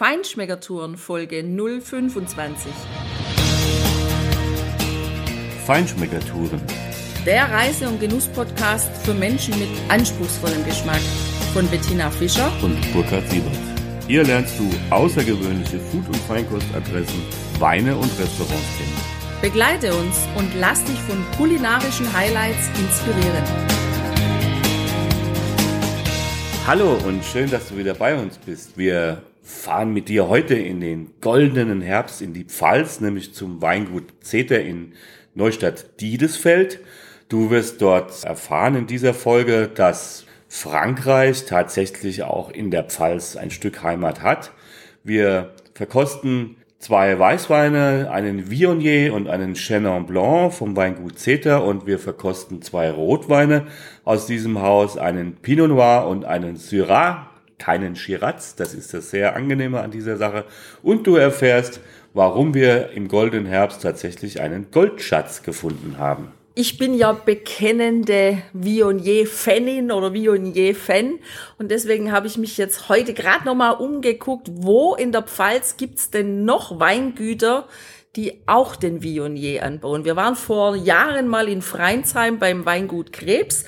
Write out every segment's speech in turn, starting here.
Feinschmeckertouren Folge 025. Feinschmeckertouren. Der Reise- und Genuss-Podcast für Menschen mit anspruchsvollem Geschmack von Bettina Fischer und Burkhard Siebert. Hier lernst du außergewöhnliche Food- und Feinkostadressen, Weine und Restaurants kennen. Begleite uns und lass dich von kulinarischen Highlights inspirieren. Hallo und schön, dass du wieder bei uns bist. Wir fahren mit dir heute in den goldenen Herbst in die Pfalz, nämlich zum Weingut Zeter in Neustadt-Diedesfeld. Du wirst dort erfahren in dieser Folge, dass Frankreich tatsächlich auch in der Pfalz ein Stück Heimat hat. Wir verkosten zwei Weißweine, einen Viognier und einen Chenin Blanc vom Weingut Zeter und wir verkosten zwei Rotweine aus diesem Haus, einen Pinot Noir und einen Syrah keinen Shiraz. Das ist das sehr angenehme an dieser Sache. Und du erfährst, warum wir im goldenen Herbst tatsächlich einen Goldschatz gefunden haben. Ich bin ja bekennende Viognier-Fanin oder Viognier-Fan und deswegen habe ich mich jetzt heute gerade nochmal umgeguckt, wo in der Pfalz gibt's denn noch Weingüter, die auch den Viognier anbauen. Wir waren vor Jahren mal in Freinsheim beim Weingut Krebs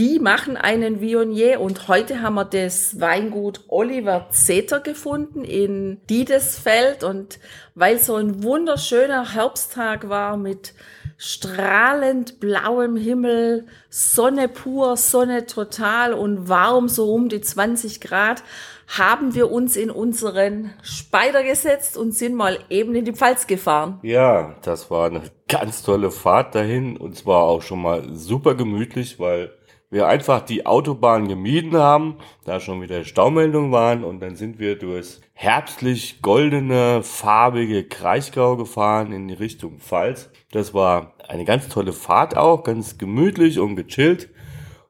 die machen einen Viognier und heute haben wir das Weingut Oliver Zeter gefunden in Diedesfeld und weil so ein wunderschöner Herbsttag war mit strahlend blauem Himmel, Sonne pur, Sonne total und warm so um die 20 Grad, haben wir uns in unseren Speider gesetzt und sind mal eben in die Pfalz gefahren. Ja, das war eine ganz tolle Fahrt dahin und zwar auch schon mal super gemütlich, weil wir einfach die Autobahn gemieden haben, da schon wieder Staumeldungen waren und dann sind wir durchs herbstlich goldene, farbige Kraichgau gefahren in die Richtung Pfalz. Das war eine ganz tolle Fahrt auch, ganz gemütlich und gechillt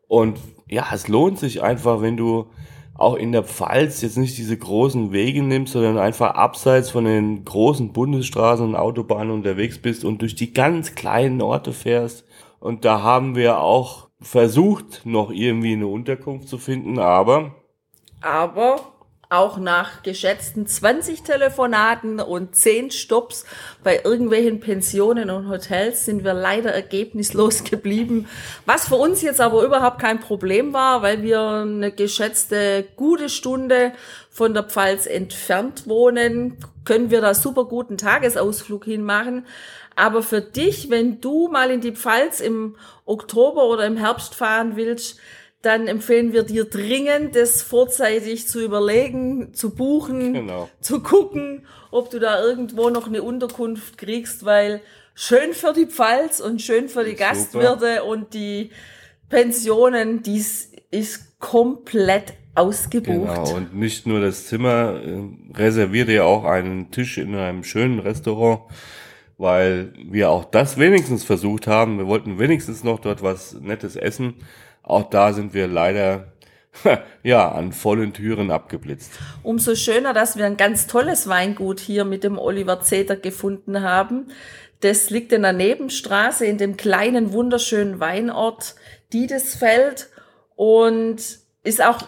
und ja, es lohnt sich einfach, wenn du auch in der Pfalz jetzt nicht diese großen Wege nimmst, sondern einfach abseits von den großen Bundesstraßen und Autobahnen unterwegs bist und durch die ganz kleinen Orte fährst. Und da haben wir auch versucht, noch irgendwie eine Unterkunft zu finden, aber. Aber auch nach geschätzten 20 Telefonaten und 10 Stops bei irgendwelchen Pensionen und Hotels sind wir leider ergebnislos geblieben. Was für uns jetzt aber überhaupt kein Problem war, weil wir eine geschätzte gute Stunde von der Pfalz entfernt wohnen, können wir da super guten Tagesausflug hinmachen. Aber für dich, wenn du mal in die Pfalz im Oktober oder im Herbst fahren willst, dann empfehlen wir dir dringend, das vorzeitig zu überlegen, zu buchen, genau. zu gucken, ob du da irgendwo noch eine Unterkunft kriegst, weil schön für die Pfalz und schön für die Gastwirte und die Pensionen, dies ist komplett ausgebucht. Genau, und nicht nur das Zimmer, äh, reserviert ihr auch einen Tisch in einem schönen Restaurant weil wir auch das wenigstens versucht haben. Wir wollten wenigstens noch dort was Nettes essen. Auch da sind wir leider ja, an vollen Türen abgeblitzt. Umso schöner, dass wir ein ganz tolles Weingut hier mit dem Oliver Zeter gefunden haben. Das liegt in der Nebenstraße in dem kleinen, wunderschönen Weinort Diedesfeld und ist auch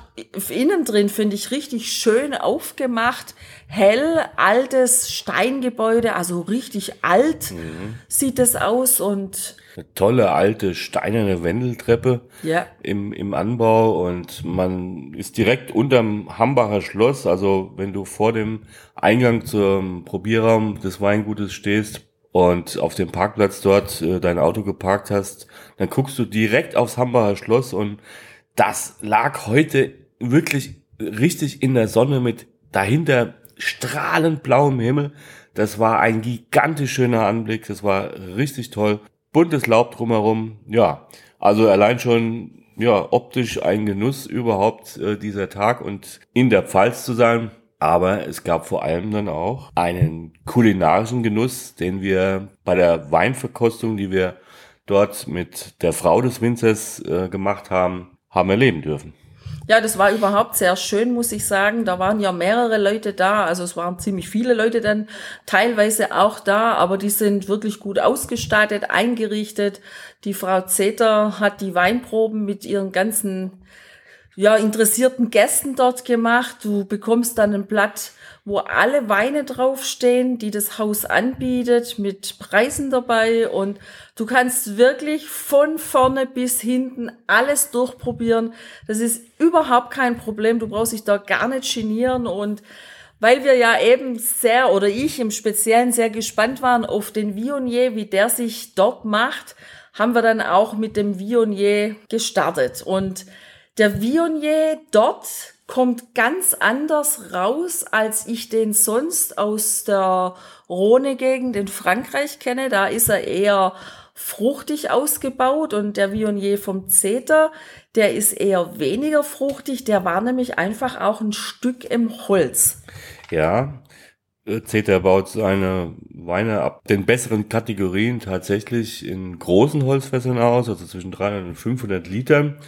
innen drin, finde ich, richtig schön aufgemacht. Hell, altes Steingebäude, also richtig alt mhm. sieht es aus und eine tolle alte steinerne Wendeltreppe ja. im, im Anbau und man ist direkt unterm Hambacher Schloss. Also wenn du vor dem Eingang zum Probierraum des Weingutes stehst und auf dem Parkplatz dort äh, dein Auto geparkt hast, dann guckst du direkt aufs Hambacher Schloss und das lag heute wirklich richtig in der Sonne mit dahinter strahlend blauem Himmel. Das war ein gigantisch schöner Anblick. Das war richtig toll. Buntes Laub drumherum. Ja, also allein schon ja optisch ein Genuss überhaupt äh, dieser Tag und in der Pfalz zu sein. Aber es gab vor allem dann auch einen kulinarischen Genuss, den wir bei der Weinverkostung, die wir dort mit der Frau des Winzers äh, gemacht haben, haben erleben dürfen. Ja, das war überhaupt sehr schön, muss ich sagen. Da waren ja mehrere Leute da, also es waren ziemlich viele Leute dann teilweise auch da, aber die sind wirklich gut ausgestattet, eingerichtet. Die Frau Zeter hat die Weinproben mit ihren ganzen ja, interessierten Gästen dort gemacht. Du bekommst dann ein Blatt wo alle Weine draufstehen, die das Haus anbietet, mit Preisen dabei und du kannst wirklich von vorne bis hinten alles durchprobieren. Das ist überhaupt kein Problem. Du brauchst dich da gar nicht genieren und weil wir ja eben sehr, oder ich im Speziellen sehr gespannt waren auf den Vionier, wie der sich dort macht, haben wir dann auch mit dem Vionier gestartet. Und der Vionier dort kommt ganz anders raus, als ich den sonst aus der Rhone-Gegend in Frankreich kenne. Da ist er eher fruchtig ausgebaut und der Vionier vom Zeter, der ist eher weniger fruchtig. Der war nämlich einfach auch ein Stück im Holz. Ja, Zeter baut seine Weine ab den besseren Kategorien tatsächlich in großen Holzfässern aus, also zwischen 300 und 500 Litern.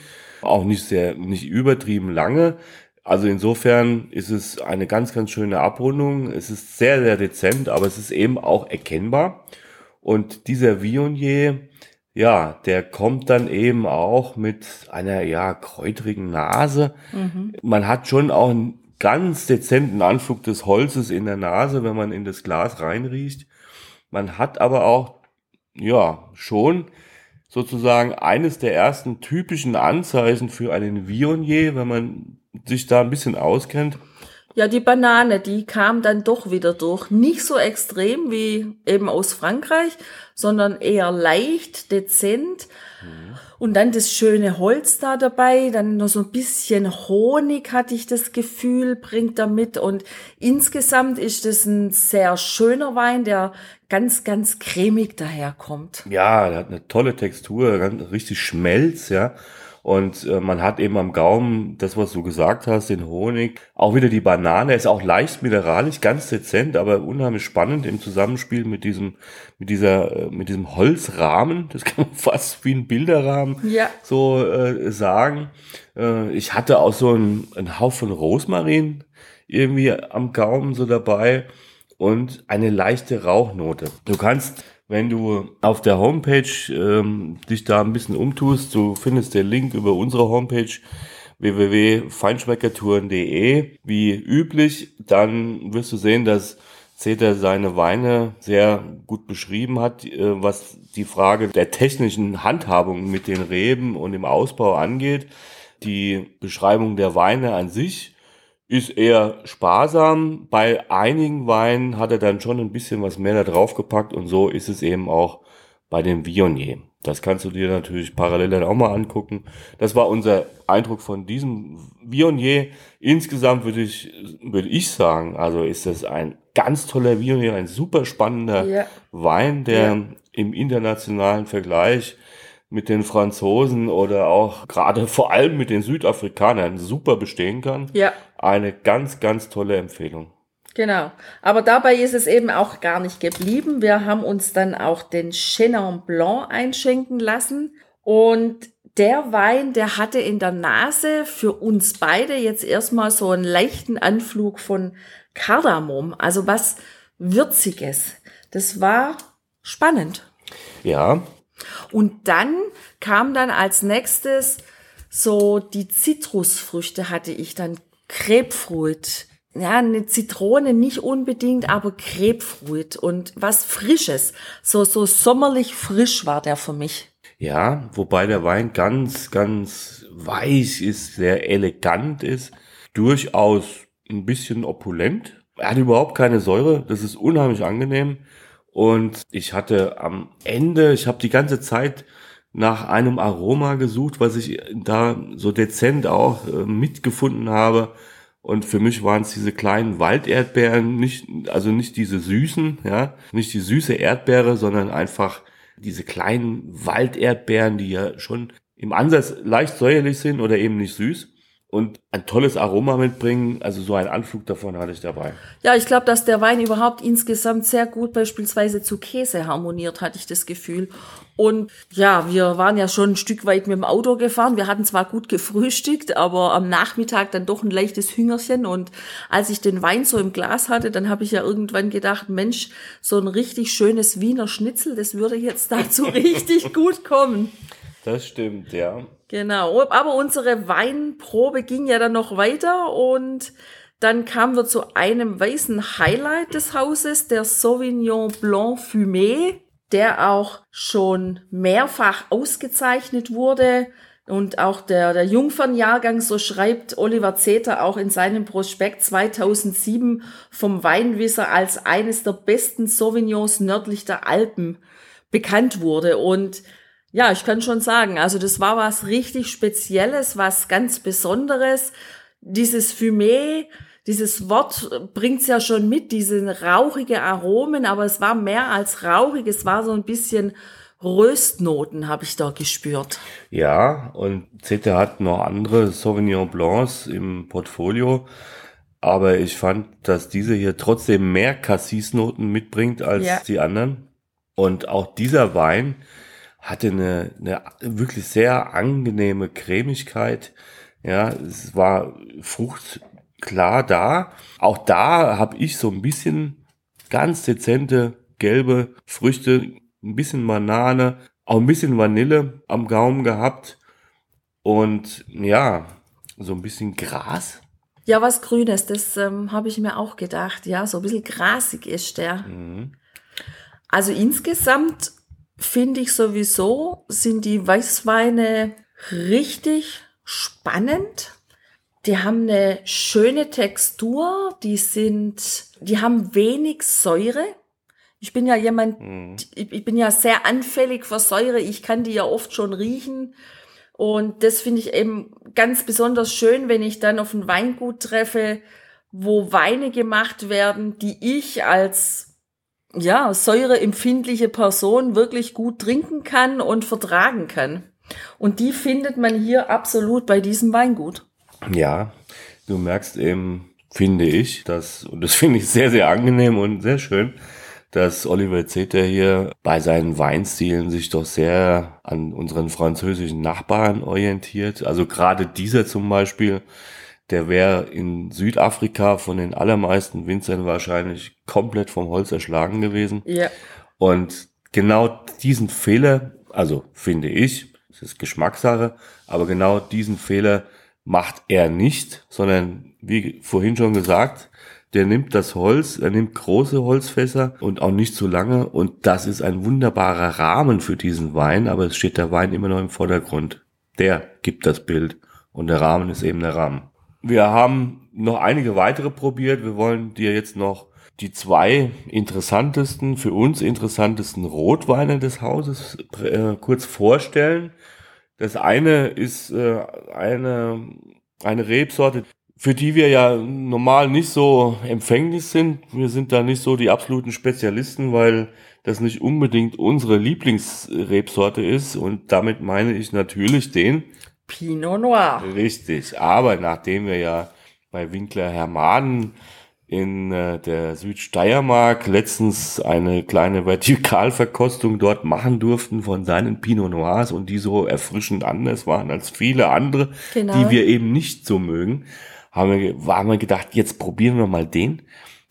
Auch nicht sehr, nicht übertrieben lange. Also insofern ist es eine ganz, ganz schöne Abrundung. Es ist sehr, sehr dezent, aber es ist eben auch erkennbar. Und dieser Vionier, ja, der kommt dann eben auch mit einer, ja, kräutrigen Nase. Mhm. Man hat schon auch einen ganz dezenten Anflug des Holzes in der Nase, wenn man in das Glas reinriecht. Man hat aber auch, ja, schon sozusagen eines der ersten typischen Anzeichen für einen Vionier, wenn man sich da ein bisschen auskennt. Ja, die Banane, die kam dann doch wieder durch. Nicht so extrem wie eben aus Frankreich, sondern eher leicht, dezent. Mhm. Und dann das schöne Holz da dabei, dann noch so ein bisschen Honig hatte ich das Gefühl, bringt er mit. Und insgesamt ist das ein sehr schöner Wein, der ganz, ganz cremig daherkommt. Ja, der hat eine tolle Textur, richtig Schmelz, ja. Und äh, man hat eben am Gaumen das, was du gesagt hast, den Honig. Auch wieder die Banane, ist auch leicht mineralisch, ganz dezent, aber unheimlich spannend im Zusammenspiel mit diesem, mit dieser, äh, mit diesem Holzrahmen. Das kann man fast wie ein Bilderrahmen ja. so äh, sagen. Äh, ich hatte auch so einen, einen Haufen Rosmarin irgendwie am Gaumen so dabei und eine leichte Rauchnote. Du kannst wenn du auf der Homepage ähm, dich da ein bisschen umtust, du findest den Link über unsere Homepage www.feinschmeckertouren.de. Wie üblich, dann wirst du sehen, dass Zeter seine Weine sehr gut beschrieben hat, äh, was die Frage der technischen Handhabung mit den Reben und dem Ausbau angeht. Die Beschreibung der Weine an sich ist eher sparsam. Bei einigen Weinen hat er dann schon ein bisschen was mehr da drauf gepackt und so ist es eben auch bei dem Vionier. Das kannst du dir natürlich parallel dann auch mal angucken. Das war unser Eindruck von diesem Vionier. Insgesamt würde ich, würde ich sagen, also ist das ein ganz toller Vionier, ein super spannender ja. Wein, der ja. im internationalen Vergleich mit den Franzosen oder auch gerade vor allem mit den Südafrikanern super bestehen kann. Ja. Eine ganz, ganz tolle Empfehlung. Genau. Aber dabei ist es eben auch gar nicht geblieben. Wir haben uns dann auch den Chenin Blanc einschenken lassen und der Wein, der hatte in der Nase für uns beide jetzt erstmal so einen leichten Anflug von Kardamom, also was Würziges. Das war spannend. Ja, und dann kam dann als nächstes so die Zitrusfrüchte hatte ich dann Grapefruit. Ja, eine Zitrone nicht unbedingt, aber Grapefruit und was Frisches. So, so sommerlich frisch war der für mich. Ja, wobei der Wein ganz, ganz weich ist, sehr elegant ist, durchaus ein bisschen opulent. Er hat überhaupt keine Säure, das ist unheimlich angenehm. Und ich hatte am Ende, ich habe die ganze Zeit nach einem Aroma gesucht, was ich da so dezent auch äh, mitgefunden habe. Und für mich waren es diese kleinen Walderdbeeren, nicht, also nicht diese süßen, ja, nicht die süße Erdbeere, sondern einfach diese kleinen Walderdbeeren, die ja schon im Ansatz leicht säuerlich sind oder eben nicht süß und ein tolles Aroma mitbringen. Also so ein Anflug davon hatte ich dabei. Ja, ich glaube, dass der Wein überhaupt insgesamt sehr gut beispielsweise zu Käse harmoniert, hatte ich das Gefühl. Und ja, wir waren ja schon ein Stück weit mit dem Auto gefahren. Wir hatten zwar gut gefrühstückt, aber am Nachmittag dann doch ein leichtes Hüngerchen. Und als ich den Wein so im Glas hatte, dann habe ich ja irgendwann gedacht, Mensch, so ein richtig schönes Wiener Schnitzel, das würde jetzt dazu richtig gut kommen. Das stimmt, ja. Genau, aber unsere Weinprobe ging ja dann noch weiter und Dann kamen wir zu einem weißen Highlight des Hauses, der Sauvignon Blanc Fumé, der auch schon mehrfach ausgezeichnet wurde. Und auch der, der Jungfernjahrgang, so schreibt Oliver Zeter auch in seinem Prospekt 2007 vom Weinwisser als eines der besten Sauvignons nördlich der Alpen bekannt wurde. Und ja, ich kann schon sagen, also das war was richtig Spezielles, was ganz Besonderes. Dieses Fumé, dieses Wort bringt's ja schon mit, diese rauchige Aromen, aber es war mehr als rauchig, es war so ein bisschen Röstnoten habe ich da gespürt. Ja, und Zete hat noch andere Sauvignon Blancs im Portfolio. Aber ich fand, dass diese hier trotzdem mehr Cassis-Noten mitbringt als ja. die anderen. Und auch dieser Wein hatte eine, eine wirklich sehr angenehme Cremigkeit. Ja, es war Frucht klar da. Auch da habe ich so ein bisschen ganz dezente gelbe Früchte ein bisschen Banane, auch ein bisschen Vanille am Gaumen gehabt und ja, so ein bisschen Gras. Ja, was Grünes, das ähm, habe ich mir auch gedacht. Ja, so ein bisschen grasig ist der. Mhm. Also insgesamt finde ich sowieso, sind die Weißweine richtig spannend. Die haben eine schöne Textur, die sind, die haben wenig Säure. Ich bin ja jemand, mhm. ich bin ja sehr anfällig für Säure. Ich kann die ja oft schon riechen. Und das finde ich eben ganz besonders schön, wenn ich dann auf ein Weingut treffe, wo Weine gemacht werden, die ich als ja, säureempfindliche Person wirklich gut trinken kann und vertragen kann. Und die findet man hier absolut bei diesem Weingut. Ja, du merkst eben, finde ich, das, und das finde ich sehr, sehr angenehm und sehr schön, dass Oliver Zeter hier bei seinen Weinstilen sich doch sehr an unseren französischen Nachbarn orientiert. Also gerade dieser zum Beispiel, der wäre in Südafrika von den allermeisten Winzern wahrscheinlich komplett vom Holz erschlagen gewesen. Ja. Und genau diesen Fehler, also finde ich, es ist Geschmackssache, aber genau diesen Fehler macht er nicht, sondern wie vorhin schon gesagt, der nimmt das Holz, er nimmt große Holzfässer und auch nicht zu lange und das ist ein wunderbarer Rahmen für diesen Wein, aber es steht der Wein immer noch im Vordergrund. Der gibt das Bild und der Rahmen ist eben der Rahmen. Wir haben noch einige weitere probiert. Wir wollen dir jetzt noch die zwei interessantesten, für uns interessantesten Rotweine des Hauses äh, kurz vorstellen. Das eine ist äh, eine, eine Rebsorte, für die wir ja normal nicht so empfänglich sind. Wir sind da nicht so die absoluten Spezialisten, weil das nicht unbedingt unsere Lieblingsrebsorte ist. Und damit meine ich natürlich den Pinot Noir. Richtig. Aber nachdem wir ja bei Winkler Hermanen in äh, der Südsteiermark letztens eine kleine Vertikalverkostung dort machen durften von seinen Pinot Noirs und die so erfrischend anders waren als viele andere, genau. die wir eben nicht so mögen, haben wir, haben wir gedacht, jetzt probieren wir mal den.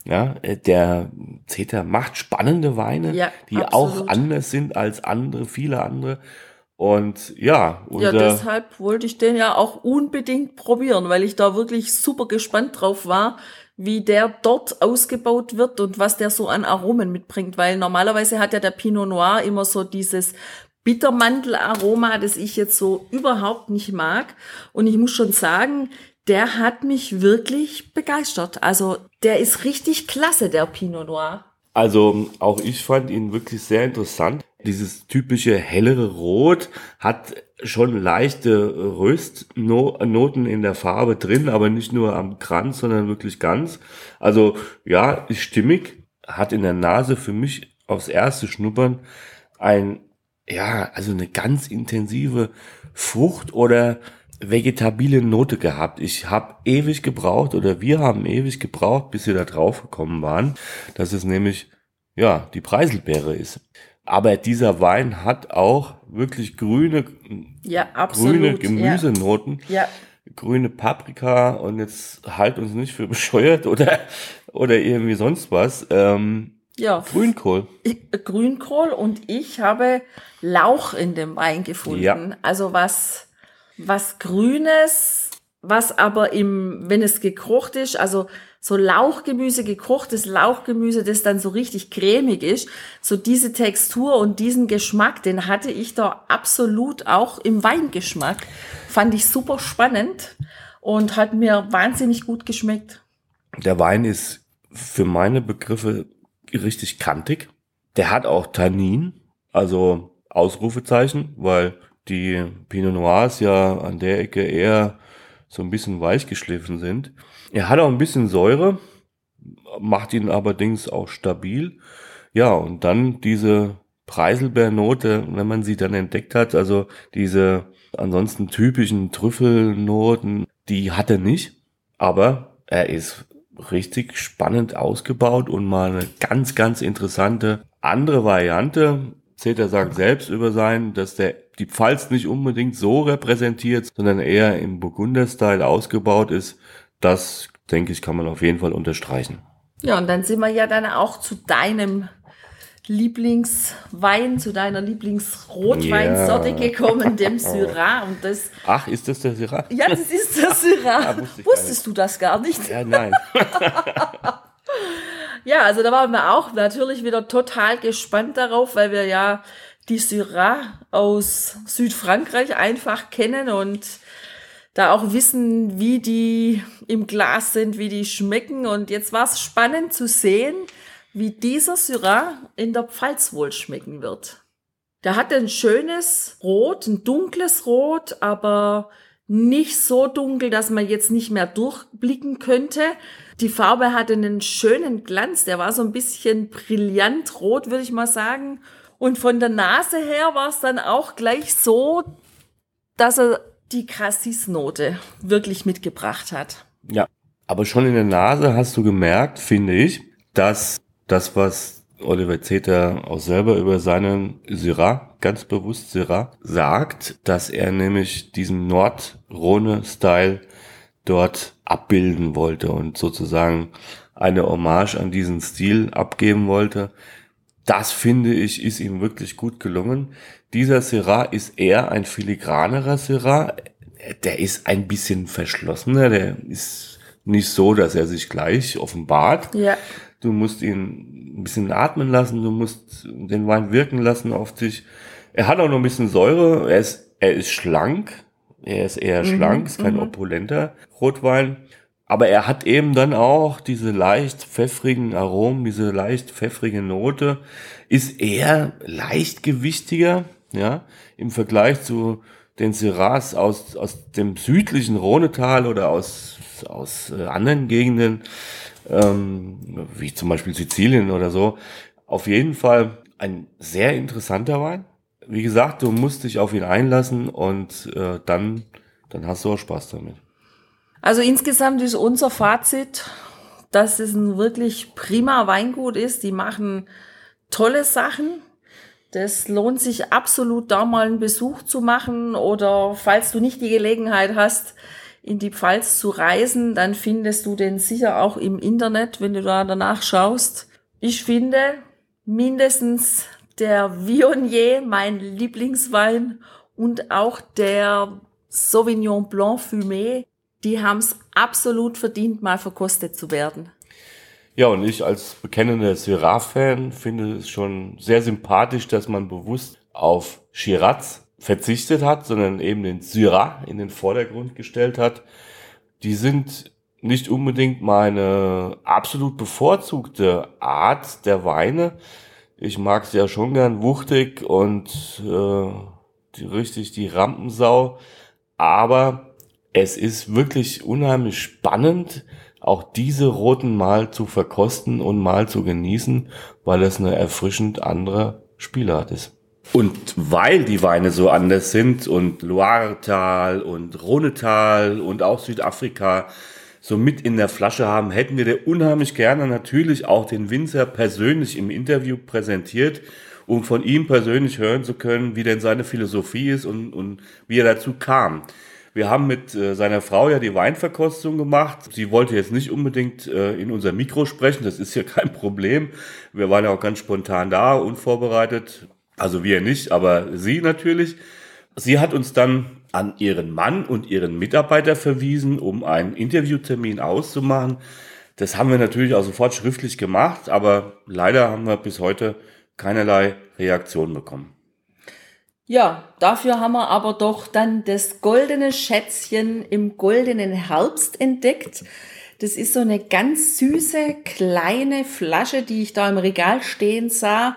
Ja, äh, der Zeter macht spannende Weine, ja, die absolut. auch anders sind als andere, viele andere. Und ja, ja, deshalb wollte ich den ja auch unbedingt probieren, weil ich da wirklich super gespannt drauf war, wie der dort ausgebaut wird und was der so an Aromen mitbringt, weil normalerweise hat ja der Pinot Noir immer so dieses Bittermandelaroma, das ich jetzt so überhaupt nicht mag. Und ich muss schon sagen, der hat mich wirklich begeistert. Also der ist richtig klasse, der Pinot Noir. Also auch ich fand ihn wirklich sehr interessant. Dieses typische hellere Rot hat schon leichte Röstnoten in der Farbe drin, aber nicht nur am Kranz, sondern wirklich ganz. Also ja, ist stimmig, hat in der Nase für mich aufs erste Schnuppern ein, ja, also eine ganz intensive Frucht oder vegetabile Note gehabt. Ich habe ewig gebraucht oder wir haben ewig gebraucht, bis wir da drauf gekommen waren, dass es nämlich ja die Preiselbeere ist. Aber dieser Wein hat auch wirklich grüne, ja, absolut, grüne Gemüsenoten, ja. grüne Paprika und jetzt halt uns nicht für bescheuert oder oder irgendwie sonst was. Ähm, ja, Grünkohl. Grünkohl und ich habe Lauch in dem Wein gefunden. Ja. Also was was Grünes, was aber im, wenn es gekocht ist, also so Lauchgemüse, gekochtes Lauchgemüse, das dann so richtig cremig ist, so diese Textur und diesen Geschmack, den hatte ich da absolut auch im Weingeschmack. Fand ich super spannend und hat mir wahnsinnig gut geschmeckt. Der Wein ist für meine Begriffe richtig kantig. Der hat auch Tannin, also Ausrufezeichen, weil die Pinot Noirs ja an der Ecke eher so ein bisschen weich geschliffen sind. Er hat auch ein bisschen Säure, macht ihn allerdings auch stabil. Ja, und dann diese Preiselbeernote, wenn man sie dann entdeckt hat, also diese ansonsten typischen Trüffelnoten, die hat er nicht, aber er ist richtig spannend ausgebaut und mal eine ganz, ganz interessante andere Variante. Zeter sagt selbst über sein, dass der die Pfalz nicht unbedingt so repräsentiert, sondern eher im Burgunder-Style ausgebaut ist. Das, denke ich, kann man auf jeden Fall unterstreichen. Ja, und dann sind wir ja dann auch zu deinem Lieblingswein, zu deiner Lieblingsrotweinsorte ja. gekommen, dem Syrah. Und das, Ach, ist das der Syrah? Ja, das ist der Syrah. ja, Wusstest du das gar nicht? Ja, nein. ja, also da waren wir auch natürlich wieder total gespannt darauf, weil wir ja die Syrah aus Südfrankreich einfach kennen und da auch wissen, wie die im Glas sind, wie die schmecken. Und jetzt war es spannend zu sehen, wie dieser Syrah in der Pfalz wohl schmecken wird. Der hat ein schönes Rot, ein dunkles Rot, aber nicht so dunkel, dass man jetzt nicht mehr durchblicken könnte. Die Farbe hatte einen schönen Glanz, der war so ein bisschen brillant rot, würde ich mal sagen. Und von der Nase her war es dann auch gleich so, dass er die Cassis-Note wirklich mitgebracht hat. Ja, aber schon in der Nase hast du gemerkt, finde ich, dass das, was Oliver Zeter auch selber über seinen Syrah, ganz bewusst Syrah, sagt, dass er nämlich diesen Nord-Rhone-Style dort abbilden wollte und sozusagen eine Hommage an diesen Stil abgeben wollte. Das finde ich, ist ihm wirklich gut gelungen. Dieser Syrah ist eher ein filigranerer Syrah. Der ist ein bisschen verschlossener. Der ist nicht so, dass er sich gleich offenbart, ja. Du musst ihn ein bisschen atmen lassen, du musst den Wein wirken lassen auf dich. Er hat auch noch ein bisschen Säure, er ist, er ist schlank, er ist eher mhm, schlank, ist kein mhm. opulenter Rotwein. Aber er hat eben dann auch diese leicht pfeffrigen Aromen, diese leicht pfeffrige Note, ist eher leichtgewichtiger, ja, im Vergleich zu den Syrahs aus, aus dem südlichen Rhonetal oder aus, aus äh, anderen Gegenden ähm, wie zum Beispiel Sizilien oder so. Auf jeden Fall ein sehr interessanter Wein. Wie gesagt, du musst dich auf ihn einlassen und äh, dann, dann hast du auch Spaß damit. Also insgesamt ist unser Fazit, dass es ein wirklich prima Weingut ist. Die machen tolle Sachen. Das lohnt sich absolut, da mal einen Besuch zu machen oder falls du nicht die Gelegenheit hast, in die Pfalz zu reisen, dann findest du den sicher auch im Internet, wenn du da danach schaust. Ich finde mindestens der Viognier, mein Lieblingswein, und auch der Sauvignon Blanc Fumé, die haben es absolut verdient, mal verkostet zu werden. Ja, und ich als bekennender Syrah-Fan finde es schon sehr sympathisch, dass man bewusst auf Shiraz verzichtet hat, sondern eben den Syrah in den Vordergrund gestellt hat. Die sind nicht unbedingt meine absolut bevorzugte Art der Weine. Ich mag es ja schon gern wuchtig und äh, die, richtig die Rampensau. Aber es ist wirklich unheimlich spannend, auch diese roten mal zu verkosten und mal zu genießen, weil es eine erfrischend andere Spielart ist. Und weil die Weine so anders sind und Loiretal und Rhonetal und auch Südafrika so mit in der Flasche haben, hätten wir dir unheimlich gerne natürlich auch den Winzer persönlich im Interview präsentiert, um von ihm persönlich hören zu können, wie denn seine Philosophie ist und, und wie er dazu kam. Wir haben mit äh, seiner Frau ja die Weinverkostung gemacht. Sie wollte jetzt nicht unbedingt äh, in unser Mikro sprechen, das ist ja kein Problem. Wir waren ja auch ganz spontan da, unvorbereitet. Also wir nicht, aber sie natürlich. Sie hat uns dann an ihren Mann und ihren Mitarbeiter verwiesen, um einen Interviewtermin auszumachen. Das haben wir natürlich auch sofort schriftlich gemacht, aber leider haben wir bis heute keinerlei Reaktion bekommen. Ja, dafür haben wir aber doch dann das goldene Schätzchen im goldenen Herbst entdeckt. Das ist so eine ganz süße kleine Flasche, die ich da im Regal stehen sah,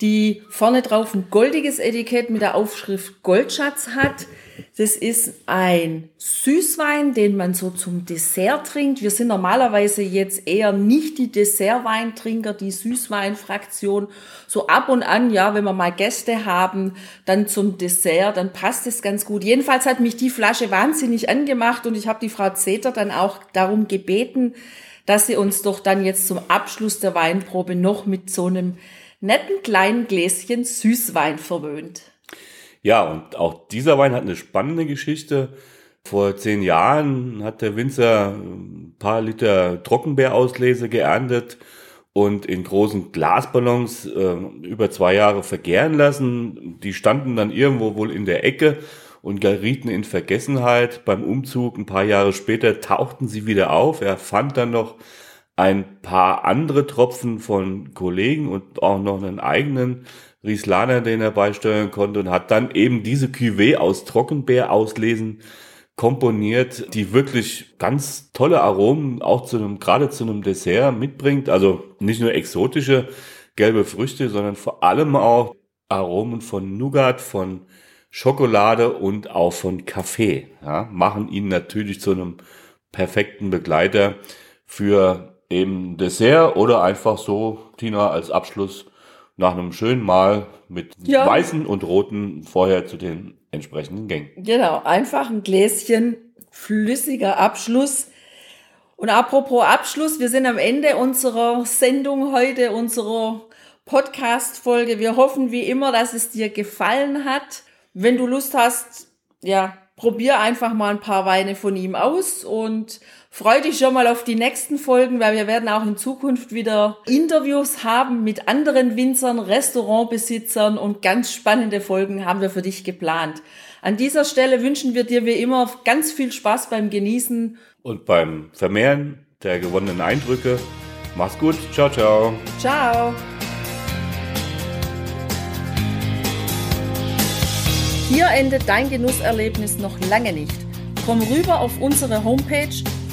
die vorne drauf ein goldiges Etikett mit der Aufschrift Goldschatz hat. Das ist ein Süßwein, den man so zum Dessert trinkt. Wir sind normalerweise jetzt eher nicht die Dessertweintrinker, die Süßweinfraktion. So ab und an, ja, wenn wir mal Gäste haben, dann zum Dessert, dann passt es ganz gut. Jedenfalls hat mich die Flasche wahnsinnig angemacht und ich habe die Frau Zeter dann auch darum gebeten, dass sie uns doch dann jetzt zum Abschluss der Weinprobe noch mit so einem netten kleinen Gläschen Süßwein verwöhnt. Ja, und auch dieser Wein hat eine spannende Geschichte. Vor zehn Jahren hat der Winzer ein paar Liter Trockenbeerauslese geerntet und in großen Glasballons äh, über zwei Jahre vergären lassen. Die standen dann irgendwo wohl in der Ecke und gerieten in Vergessenheit. Beim Umzug ein paar Jahre später tauchten sie wieder auf. Er fand dann noch ein paar andere Tropfen von Kollegen und auch noch einen eigenen Rieslaner, den er beisteuern konnte und hat dann eben diese Cuvée aus Trockenbeer auslesen komponiert, die wirklich ganz tolle Aromen auch zu einem, gerade zu einem Dessert mitbringt. Also nicht nur exotische gelbe Früchte, sondern vor allem auch Aromen von Nougat, von Schokolade und auch von Kaffee. Ja, machen ihn natürlich zu einem perfekten Begleiter für eben Dessert oder einfach so, Tina, als Abschluss nach einem schönen Mahl mit ja. weißen und roten vorher zu den entsprechenden Gängen. Genau, einfach ein Gläschen flüssiger Abschluss. Und apropos Abschluss, wir sind am Ende unserer Sendung heute, unserer Podcast-Folge. Wir hoffen wie immer, dass es dir gefallen hat. Wenn du Lust hast, ja, probier einfach mal ein paar Weine von ihm aus und Freu dich schon mal auf die nächsten Folgen, weil wir werden auch in Zukunft wieder Interviews haben mit anderen Winzern, Restaurantbesitzern und ganz spannende Folgen haben wir für dich geplant. An dieser Stelle wünschen wir dir wie immer ganz viel Spaß beim Genießen und beim Vermehren der gewonnenen Eindrücke. Mach's gut. Ciao, ciao. Ciao. Hier endet dein Genusserlebnis noch lange nicht. Komm rüber auf unsere Homepage